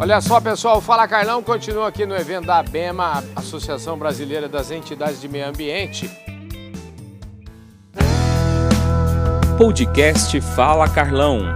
Olha só, pessoal, Fala Carlão continua aqui no evento da ABEMA, Associação Brasileira das Entidades de Meio Ambiente. Podcast Fala Carlão.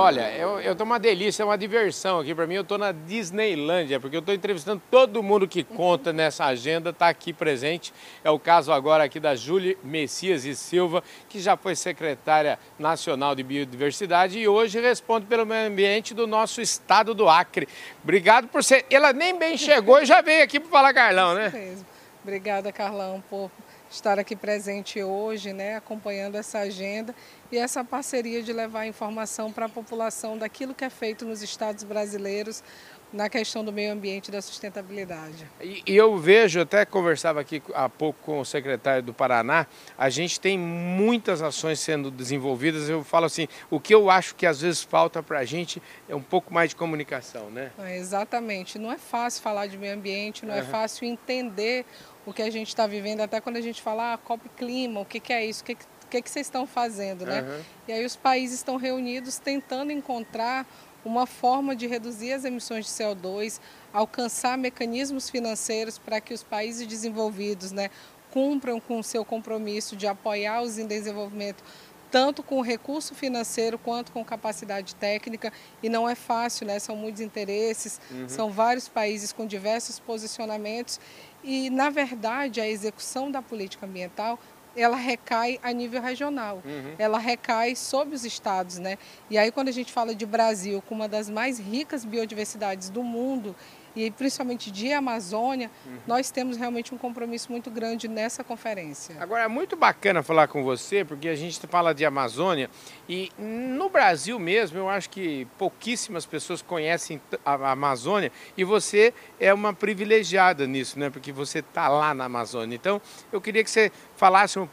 Olha, eu, eu tô uma delícia, é uma diversão aqui para mim. Eu tô na Disneylândia, porque eu tô entrevistando todo mundo que conta nessa agenda, tá aqui presente. É o caso agora aqui da Júlia Messias e Silva, que já foi secretária nacional de biodiversidade e hoje responde pelo meio ambiente do nosso estado do Acre. Obrigado por ser. Ela nem bem chegou e já veio aqui para falar Carlão, né? Obrigada, Carlão, por estar aqui presente hoje, né, acompanhando essa agenda e essa parceria de levar informação para a população daquilo que é feito nos estados brasileiros na questão do meio ambiente e da sustentabilidade. E, e, eu vejo, até conversava aqui há pouco com o secretário do Paraná, a gente tem muitas ações sendo desenvolvidas. Eu falo assim, o que eu acho que às vezes falta para a gente é um pouco mais de comunicação, né? É, exatamente. Não é fácil falar de meio ambiente, não uhum. é fácil entender o que a gente está vivendo, até quando a gente fala ah, COP Clima, o que, que é isso, o que, que, que, que vocês estão fazendo, né? Uhum. E aí os países estão reunidos tentando encontrar uma forma de reduzir as emissões de CO2, alcançar mecanismos financeiros para que os países desenvolvidos né, cumpram com o seu compromisso de apoiar os em desenvolvimento tanto com recurso financeiro quanto com capacidade técnica, e não é fácil, né? são muitos interesses, uhum. são vários países com diversos posicionamentos, e, na verdade, a execução da política ambiental ela recai a nível regional, uhum. ela recai sobre os estados, né? E aí quando a gente fala de Brasil, com uma das mais ricas biodiversidades do mundo e principalmente de Amazônia, uhum. nós temos realmente um compromisso muito grande nessa conferência. Agora, é muito bacana falar com você, porque a gente fala de Amazônia e no Brasil mesmo, eu acho que pouquíssimas pessoas conhecem a Amazônia e você é uma privilegiada nisso, né? Porque você está lá na Amazônia. Então, eu queria que você falasse um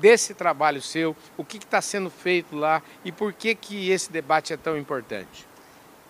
desse trabalho seu, o que está sendo feito lá e por que, que esse debate é tão importante.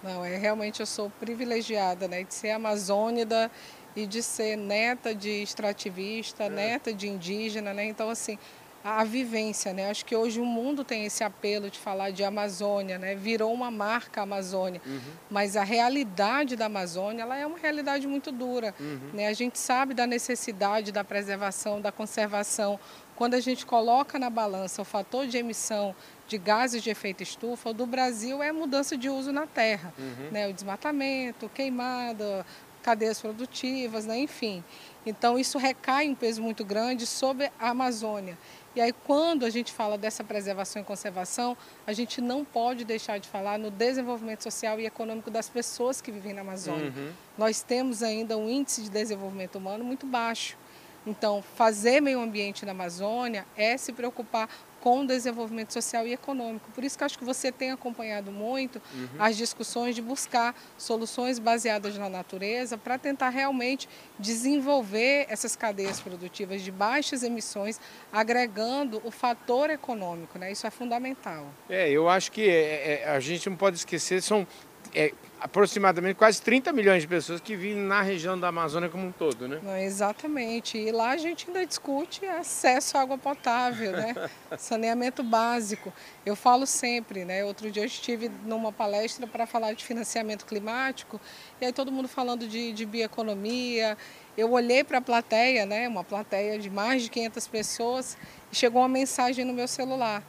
Não, é realmente eu sou privilegiada, né, de ser amazônida e de ser neta de extrativista, é. neta de indígena, né? Então assim, a, a, vivência, né? Acho que hoje o mundo tem esse apelo de falar de Amazônia, né? Virou uma marca Amazônia, uhum. mas a realidade da Amazônia, ela é uma realidade muito dura, uhum. né? A gente sabe da necessidade da preservação, da conservação. Quando a gente coloca na balança o fator de emissão de gases de efeito estufa, o do Brasil é mudança de uso na terra, uhum. né? o desmatamento, queimada, cadeias produtivas, né? enfim. Então isso recai um peso muito grande sobre a Amazônia. E aí quando a gente fala dessa preservação e conservação, a gente não pode deixar de falar no desenvolvimento social e econômico das pessoas que vivem na Amazônia. Uhum. Nós temos ainda um índice de desenvolvimento humano muito baixo. Então, fazer meio ambiente na Amazônia é se preocupar com o desenvolvimento social e econômico. Por isso que acho que você tem acompanhado muito uhum. as discussões de buscar soluções baseadas na natureza para tentar realmente desenvolver essas cadeias produtivas de baixas emissões, agregando o fator econômico. Né? Isso é fundamental. É, eu acho que é, é, a gente não pode esquecer, são é, aproximadamente quase 30 milhões de pessoas que vivem na região da Amazônia como um todo, né? Não, exatamente. E lá a gente ainda discute acesso à água potável, né? Saneamento básico. Eu falo sempre, né? Outro dia eu estive numa palestra para falar de financiamento climático e aí todo mundo falando de, de bioeconomia. Eu olhei para a plateia, né? Uma plateia de mais de 500 pessoas e chegou uma mensagem no meu celular.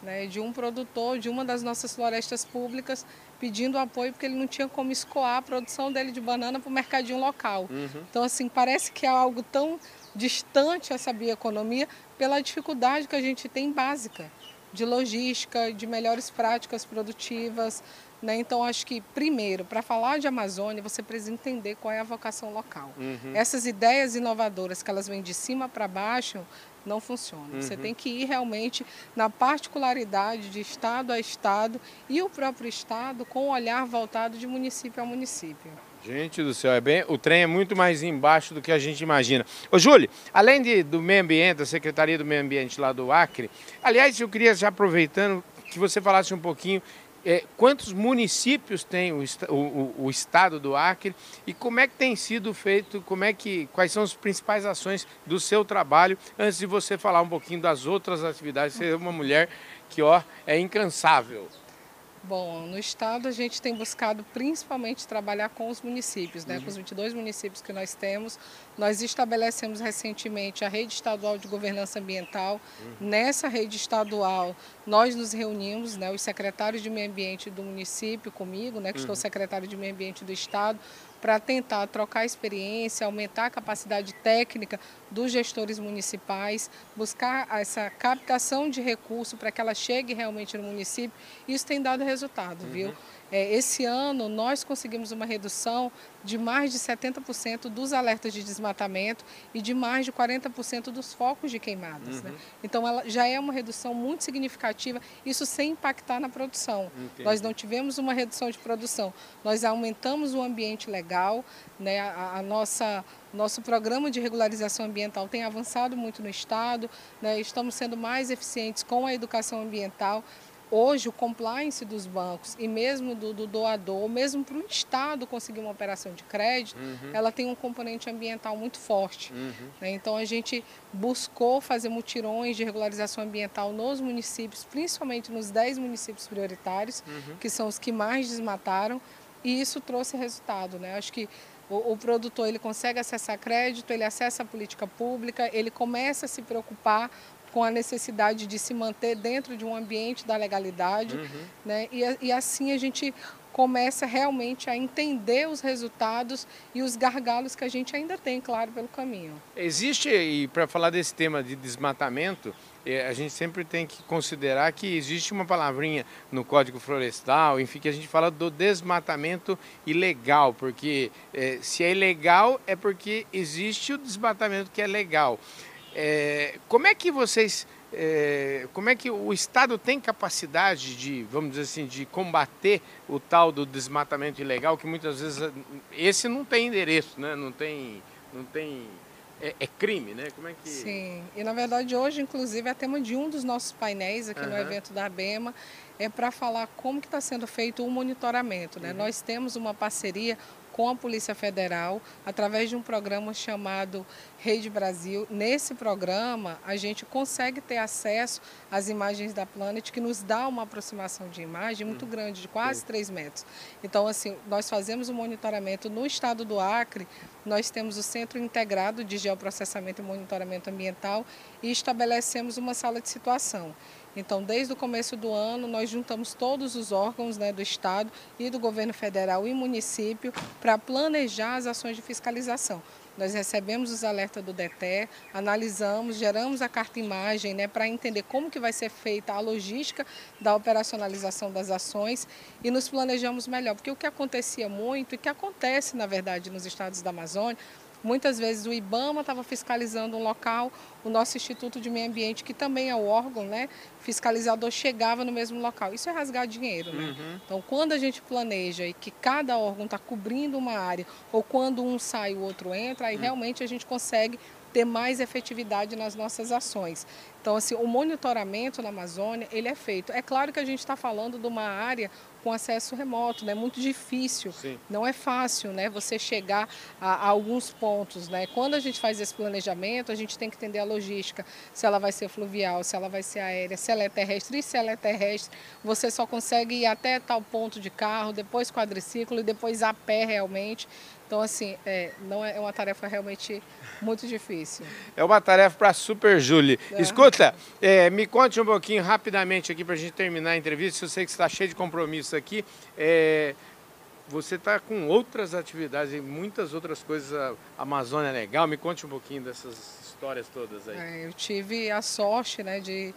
Né, de um produtor de uma das nossas florestas públicas pedindo apoio porque ele não tinha como escoar a produção dele de banana para o mercadinho local. Uhum. Então, assim, parece que é algo tão distante essa bioeconomia pela dificuldade que a gente tem básica de logística, de melhores práticas produtivas. Né? Então, acho que, primeiro, para falar de Amazônia, você precisa entender qual é a vocação local. Uhum. Essas ideias inovadoras que elas vêm de cima para baixo, não funciona. Uhum. Você tem que ir realmente na particularidade de estado a estado e o próprio estado com o olhar voltado de município a município. Gente do céu, é bem, o trem é muito mais embaixo do que a gente imagina. Ô Júlio, além de, do meio ambiente, da Secretaria do Meio Ambiente lá do Acre, aliás, eu queria já aproveitando que você falasse um pouquinho é, quantos municípios tem o, o, o, estado do Acre e como é que tem sido feito, como é que, quais são as principais ações do seu trabalho, antes de você falar um pouquinho das outras atividades, você é uma mulher que ó, é incansável. Bom, no estado a gente tem buscado principalmente trabalhar com os municípios, né? Uhum. com os 22 municípios que nós temos. Nós estabelecemos recentemente a rede estadual de governança ambiental. Uhum. Nessa rede estadual, nós nos reunimos, né, os secretários de meio ambiente do município comigo, né, que uhum. estou secretário de meio ambiente do estado, para tentar trocar experiência, aumentar a capacidade técnica dos gestores municipais, buscar essa captação de recurso para que ela chegue realmente no município. Isso tem dado resultado, uhum. viu? É, esse ano nós conseguimos uma redução de mais de 70% dos alertas de desmatamento e de mais de 40% dos focos de queimadas. Né? Uhum. Né? Então ela já é uma redução muito significativa, isso sem impactar na produção. Entendi. Nós não tivemos uma redução de produção, nós aumentamos o ambiente legal, né? a, a nossa nosso programa de regularização ambiental tem avançado muito no Estado, né? estamos sendo mais eficientes com a educação ambiental. Hoje, o compliance dos bancos e mesmo do, do doador, mesmo para o Estado conseguir uma operação de crédito, uhum. ela tem um componente ambiental muito forte. Uhum. Né? Então, a gente buscou fazer mutirões de regularização ambiental nos municípios, principalmente nos 10 municípios prioritários, uhum. que são os que mais desmataram, e isso trouxe resultado. Né? Acho que o, o, produtor ele consegue acessar crédito, ele acessa a política pública, ele começa a se preocupar com a necessidade de se manter dentro de um ambiente da legalidade, uhum. né? E, e assim a gente começa realmente a entender os resultados e os gargalos que a gente ainda tem, claro, pelo caminho. Existe, e para falar desse tema de desmatamento, é, a gente sempre tem que considerar que existe uma palavrinha no Código Florestal, enfim, que a gente fala do desmatamento ilegal, porque é, se é ilegal é porque existe o desmatamento que é legal. É, como é que vocês, é, como é que o Estado tem capacidade de, vamos dizer assim, de combater o tal do desmatamento ilegal, que muitas vezes esse não tem endereço, né? Não tem, não tem é, é, crime, né? Como é que... Sim, e na verdade hoje, inclusive, é tema de um dos nossos painéis aqui uhum. no evento da ABEMA, é para falar como que está sendo feito o monitoramento. Né? Uhum. Nós temos uma parceria com a Polícia Federal através de um programa chamado Rede Brasil. Nesse programa, a gente consegue ter acesso às imagens da Planet, que nos dá uma aproximação de imagem muito hum. grande, de quase 3 metros. Então, assim, nós fazemos o monitoramento no estado do Acre, nós temos o Centro Integrado de Geoprocessamento e Monitoramento Ambiental e estabelecemos uma sala de situação. Então, desde o começo do ano, nós juntamos todos os órgãos né, do Estado e do governo federal e município para planejar as ações de fiscalização. Nós recebemos os alertas do DETER, analisamos, geramos a carta-imagem né, para entender como que vai ser feita a logística da operacionalização das ações e nos planejamos melhor. Porque o que acontecia muito e que acontece, na verdade, nos estados da Amazônia, Muitas vezes o IBAMA estava fiscalizando um local, o nosso Instituto de Meio Ambiente, que também é o órgão né, fiscalizador, chegava no mesmo local. Isso é rasgar dinheiro. Né? Uhum. Então, quando a gente planeja e que cada órgão está cobrindo uma área, ou quando um sai o outro entra, aí uhum. realmente a gente consegue ter mais efetividade nas nossas ações. Então, assim, o monitoramento na Amazônia, ele é feito. É claro que a gente está falando de uma área com acesso remoto, né? Muito difícil, Sim. não é fácil, né? Você chegar a, a, alguns pontos, né? Quando a gente faz esse planejamento, a gente tem que entender a logística, se ela vai ser fluvial, se ela vai ser aérea, se ela é terrestre, e se ela é terrestre, você só consegue ir até tal ponto de carro, depois quadriciclo e depois a pé realmente. Então, assim, é, não é, é uma tarefa realmente muito difícil. É uma tarefa para Super Julie. É. Escuta, é, me conte um pouquinho rapidamente aqui para a gente terminar a entrevista. Eu sei que você está cheio de compromissos aqui. É, você está com outras atividades e muitas outras coisas. A Amazônia é Legal. Me conte um pouquinho dessas histórias todas aí. É, eu tive a sorte né, de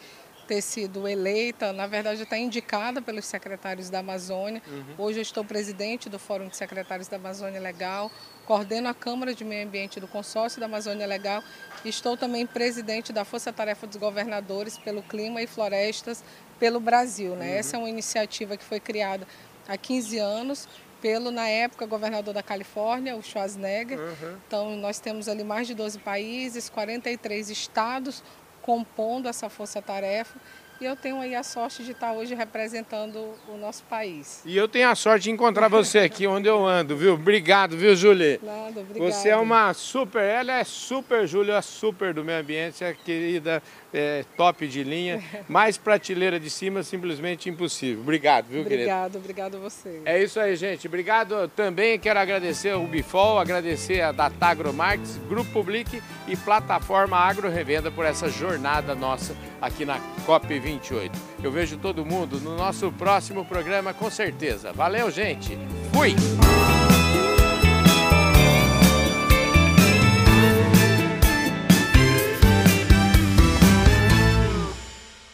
ter sido eleita, na verdade está indicada pelos secretários da Amazônia. Uhum. Hoje eu estou presidente do Fórum de Secretários da Amazônia Legal, coordeno a Câmara de Meio Ambiente do Consórcio da Amazônia Legal e estou também presidente da Força Tarefa dos Governadores pelo Clima e Florestas pelo Brasil. Né? Uhum. Essa é uma iniciativa que foi criada há 15 anos pelo, na época, governador da Califórnia, o Schwarzenegger. Uhum. Então, nós temos ali mais de 12 países, 43 estados, compondo essa força-tarefa E eu tenho aí a sorte de estar hoje representando o nosso país. E eu tenho a sorte de encontrar você aqui onde eu ando, viu? Obrigado, viu, Julie? Nada, obrigada. Você é uma super, ela é super, Júlia, é super do meio ambiente, é querida, é, top de linha, mais prateleira de cima, simplesmente impossível. Obrigado, viu, querido? Obrigado, obrigado a você. É isso aí, gente. Obrigado também, quero agradecer o Bifol, agradecer a Datagro Marques, Grupo Public e Plataforma Agro Revenda por essa jornada nossa aqui na COP28. Eu vejo todo mundo no nosso próximo programa, com certeza. Valeu, gente. Fui!